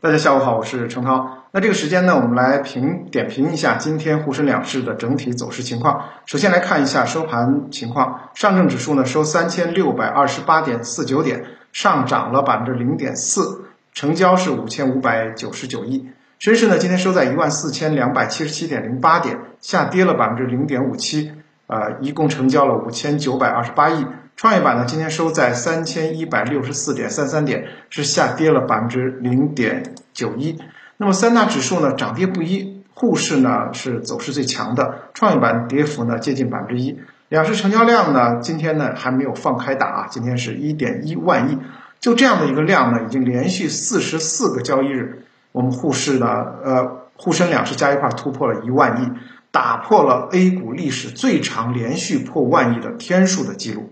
大家下午好，我是程涛。那这个时间呢，我们来评点评一下今天沪深两市的整体走势情况。首先来看一下收盘情况，上证指数呢收三千六百二十八点四九点，上涨了百分之零点四，成交是五千五百九十九亿。深市呢今天收在一万四千两百七十七点零八点，下跌了百分之零点五七，呃，一共成交了五千九百二十八亿。创业板呢，今天收在三千一百六十四点三三点，是下跌了百分之零点九一。那么三大指数呢，涨跌不一，沪市呢是走势最强的，创业板跌幅呢接近百分之一。两市成交量呢，今天呢还没有放开打啊，今天是一点一万亿，就这样的一个量呢，已经连续四十四个交易日，我们沪市呢，呃，沪深两市加一块突破了一万亿，打破了 A 股历史最长连续破万亿的天数的记录。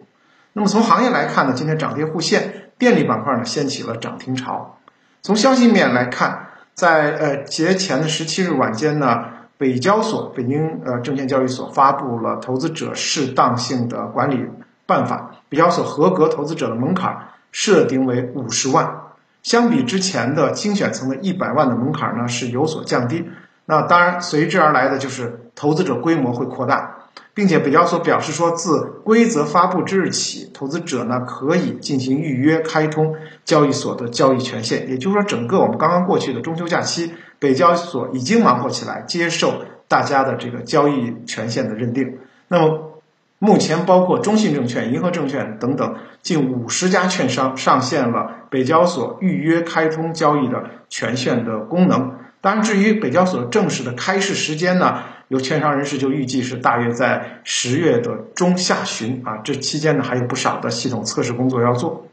那么从行业来看呢，今天涨跌互现，电力板块呢掀起了涨停潮。从消息面来看，在呃节前的十七日晚间呢，北交所北京呃证券交易所发布了投资者适当性的管理办法，北交所合格投资者的门槛设定为五十万，相比之前的精选层的一百万的门槛呢是有所降低。那当然随之而来的就是投资者规模会扩大。并且北交所表示说，自规则发布之日起，投资者呢可以进行预约开通交易所的交易权限。也就是说，整个我们刚刚过去的中秋假期，北交所已经忙活起来，接受大家的这个交易权限的认定。那么，目前包括中信证券、银河证券等等近五十家券商上线了北交所预约开通交易的权限的功能。当然，至于北交所正式的开市时间呢？有券商人士就预计是大约在十月的中下旬啊，这期间呢还有不少的系统测试工作要做。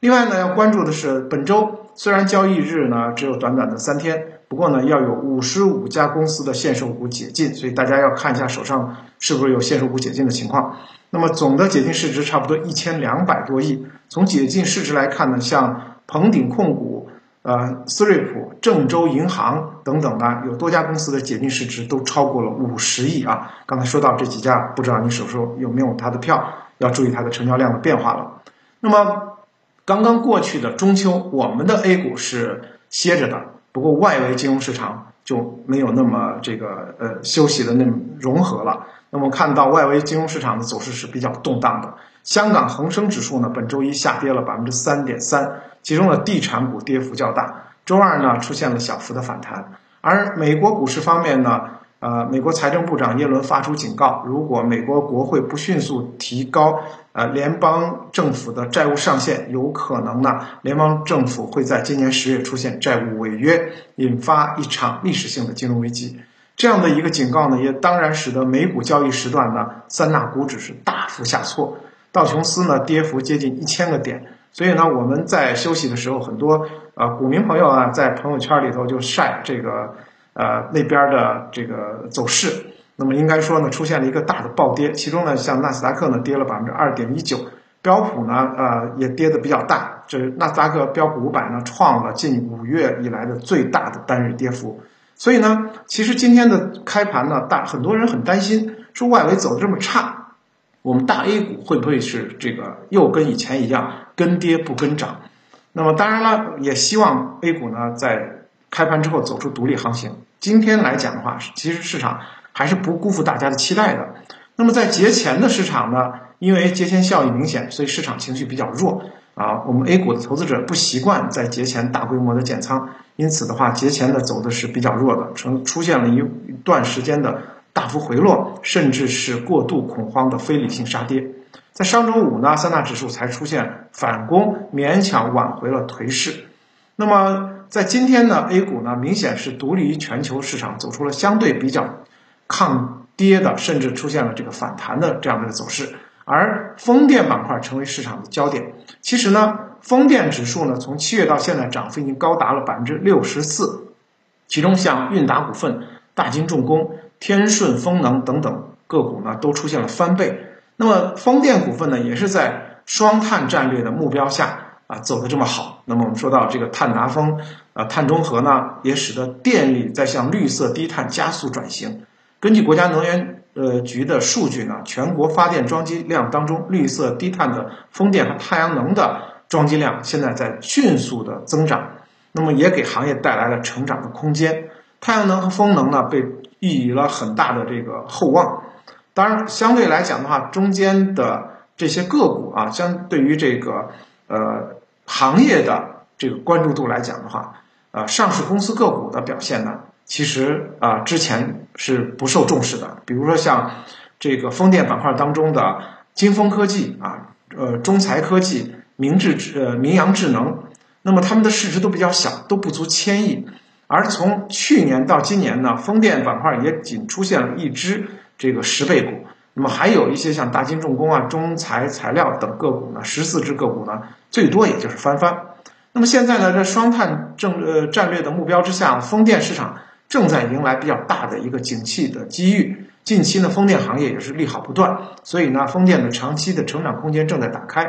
另外呢，要关注的是本周虽然交易日呢只有短短的三天，不过呢要有五十五家公司的限售股解禁，所以大家要看一下手上是不是有限售股解禁的情况。那么总的解禁市值差不多一千两百多亿。从解禁市值来看呢，像鹏鼎控股。呃，思瑞普、郑州银行等等的，有多家公司的解禁市值都超过了五十亿啊！刚才说到这几家，不知道你手上有没有它的票？要注意它的成交量的变化了。那么，刚刚过去的中秋，我们的 A 股是歇着的，不过外围金融市场就没有那么这个呃休息的那么融合了。那么看到外围金融市场的走势是比较动荡的。香港恒生指数呢，本周一下跌了百分之三点三。其中的地产股跌幅较大，周二呢出现了小幅的反弹，而美国股市方面呢，呃，美国财政部长耶伦发出警告，如果美国国会不迅速提高呃联邦政府的债务上限，有可能呢联邦政府会在今年十月出现债务违约，引发一场历史性的金融危机。这样的一个警告呢，也当然使得美股交易时段呢三大股指是大幅下挫，道琼斯呢跌幅接近一千个点。所以呢，我们在休息的时候，很多呃股民朋友啊，在朋友圈里头就晒这个呃那边的这个走势。那么应该说呢，出现了一个大的暴跌，其中呢，像纳斯达克呢跌了百分之二点一九，标普呢呃也跌的比较大，这纳斯达克标普五百呢创了近五月以来的最大的单日跌幅。所以呢，其实今天的开盘呢，大很多人很担心，说外围走的这么差。我们大 A 股会不会是这个又跟以前一样跟跌不跟涨？那么当然了，也希望 A 股呢在开盘之后走出独立行情。今天来讲的话，其实市场还是不辜负大家的期待的。那么在节前的市场呢，因为节前效应明显，所以市场情绪比较弱啊。我们 A 股的投资者不习惯在节前大规模的减仓，因此的话，节前的走的是比较弱的，成出现了一段时间的。大幅回落，甚至是过度恐慌的非理性杀跌，在上周五呢，三大指数才出现反攻，勉强挽回了颓势。那么在今天呢，A 股呢明显是独立于全球市场，走出了相对比较抗跌的，甚至出现了这个反弹的这样的走势。而风电板块成为市场的焦点。其实呢，风电指数呢从七月到现在涨幅已经高达了百分之六十四，其中像韵达股份、大金重工。天顺风能等等个股呢，都出现了翻倍。那么风电股份呢，也是在双碳战略的目标下啊走的这么好。那么我们说到这个碳达峰啊，碳中和呢，也使得电力在向绿色低碳加速转型。根据国家能源呃局的数据呢，全国发电装机量当中，绿色低碳的风电和太阳能的装机量现在在迅速的增长。那么也给行业带来了成长的空间。太阳能和风能呢，被予以了很大的这个厚望。当然，相对来讲的话，中间的这些个股啊，相对于这个呃行业的这个关注度来讲的话，呃，上市公司个股的表现呢，其实啊之前是不受重视的。比如说像这个风电板块当中的金风科技啊，呃，中材科技、明智智呃明阳智能，那么他们的市值都比较小，都不足千亿。而从去年到今年呢，风电板块也仅出现了一只。这个十倍股，那么还有一些像大金重工啊、中材材料等个股呢，十四只个股呢，最多也就是翻番。那么现在呢，在双碳政呃战略的目标之下，风电市场正在迎来比较大的一个景气的机遇。近期呢，风电行业也是利好不断，所以呢，风电的长期的成长空间正在打开。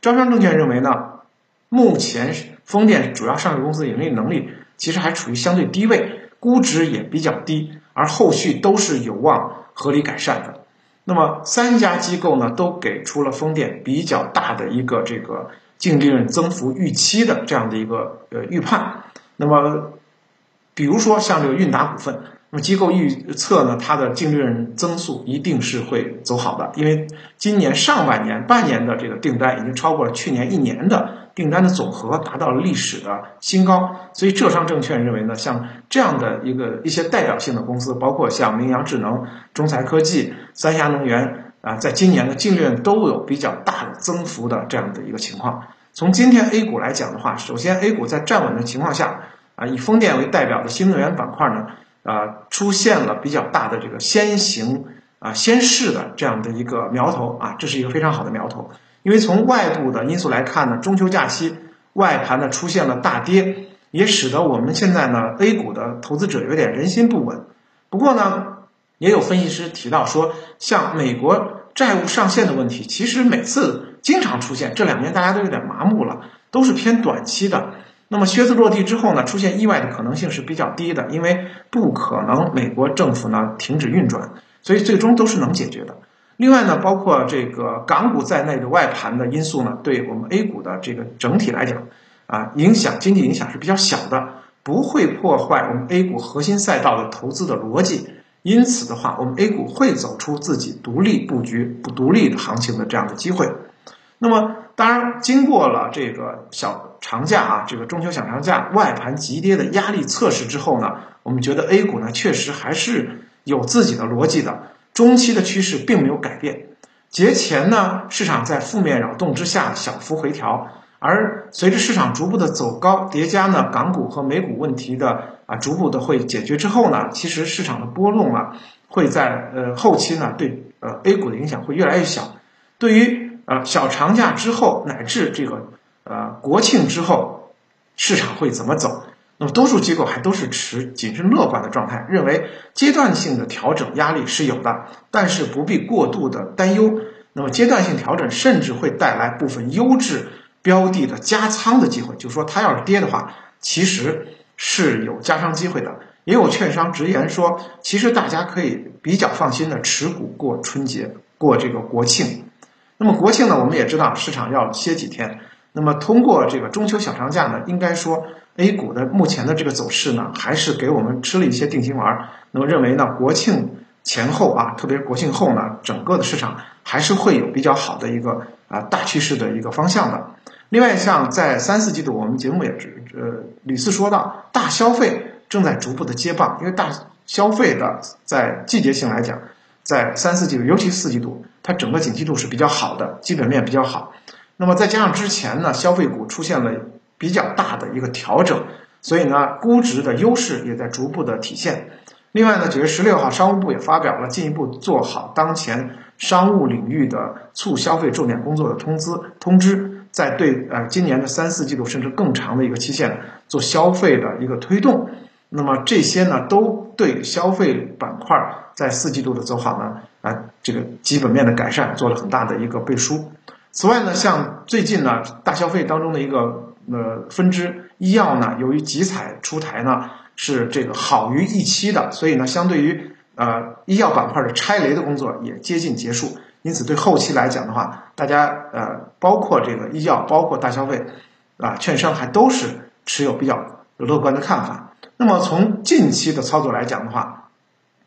招商证券认为呢，目前风电主要上市公司盈利能力其实还处于相对低位，估值也比较低，而后续都是有望。合理改善的，那么三家机构呢都给出了风电比较大的一个这个净利润增幅预期的这样的一个呃预判。那么，比如说像这个韵达股份，那么机构预测呢它的净利润增速一定是会走好的，因为今年上半年半年的这个订单已经超过了去年一年的。订单的总和达到了历史的新高，所以浙商证券认为呢，像这样的一个一些代表性的公司，包括像明阳智能、中材科技、三峡能源啊，在今年的净利润都有比较大的增幅的这样的一个情况。从今天 A 股来讲的话，首先 A 股在站稳的情况下啊，以风电为代表的新能源板块呢，啊，出现了比较大的这个先行啊先试的这样的一个苗头啊，这是一个非常好的苗头。因为从外部的因素来看呢，中秋假期外盘呢出现了大跌，也使得我们现在呢 A 股的投资者有点人心不稳。不过呢，也有分析师提到说，像美国债务上限的问题，其实每次经常出现，这两年大家都有点麻木了，都是偏短期的。那么靴子落地之后呢，出现意外的可能性是比较低的，因为不可能美国政府呢停止运转，所以最终都是能解决的。另外呢，包括这个港股在内的外盘的因素呢，对我们 A 股的这个整体来讲，啊，影响经济影响是比较小的，不会破坏我们 A 股核心赛道的投资的逻辑。因此的话，我们 A 股会走出自己独立布局、不独立的行情的这样的机会。那么，当然，经过了这个小长假啊，这个中秋小长假外盘急跌的压力测试之后呢，我们觉得 A 股呢确实还是有自己的逻辑的。中期的趋势并没有改变，节前呢，市场在负面扰动之下小幅回调，而随着市场逐步的走高，叠加呢港股和美股问题的啊逐步的会解决之后呢，其实市场的波动啊会在呃后期呢对呃 A 股的影响会越来越小。对于呃小长假之后乃至这个呃国庆之后，市场会怎么走？那么多数机构还都是持谨慎乐观的状态，认为阶段性的调整压力是有的，但是不必过度的担忧。那么阶段性调整甚至会带来部分优质标的的加仓的机会，就是说它要是跌的话，其实是有加仓机会的。也有券商直言说，其实大家可以比较放心的持股过春节，过这个国庆。那么国庆呢，我们也知道市场要歇几天。那么通过这个中秋小长假呢，应该说。A 股的目前的这个走势呢，还是给我们吃了一些定心丸。那么认为呢，国庆前后啊，特别是国庆后呢，整个的市场还是会有比较好的一个啊大趋势的一个方向的。另外，像在三四季度，我们节目也只呃屡次说到，大消费正在逐步的接棒，因为大消费的在季节性来讲，在三四季度，尤其四季度，它整个景气度是比较好的，基本面比较好。那么再加上之前呢，消费股出现了。比较大的一个调整，所以呢，估值的优势也在逐步的体现。另外呢，九月十六号，商务部也发表了进一步做好当前商务领域的促消费重点工作的通知，通知在对呃今年的三四季度甚至更长的一个期限做消费的一个推动。那么这些呢，都对消费板块在四季度的走好呢，啊，这个基本面的改善做了很大的一个背书。此外呢，像最近呢，大消费当中的一个。呃，分支医药呢，由于集采出台呢是这个好于预期的，所以呢，相对于呃医药板块的拆雷的工作也接近结束，因此对后期来讲的话，大家呃包括这个医药，包括大消费啊，券商还都是持有比较乐观的看法。那么从近期的操作来讲的话，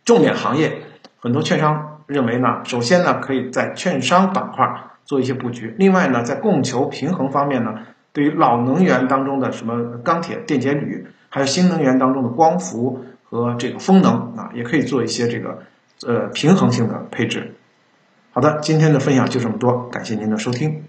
重点行业很多券商认为呢，首先呢可以在券商板块做一些布局，另外呢在供求平衡方面呢，对于老能源当中的什么钢铁、电解铝，还有新能源当中的光伏和这个风能啊，也可以做一些这个呃平衡性的配置。好的，今天的分享就这么多，感谢您的收听。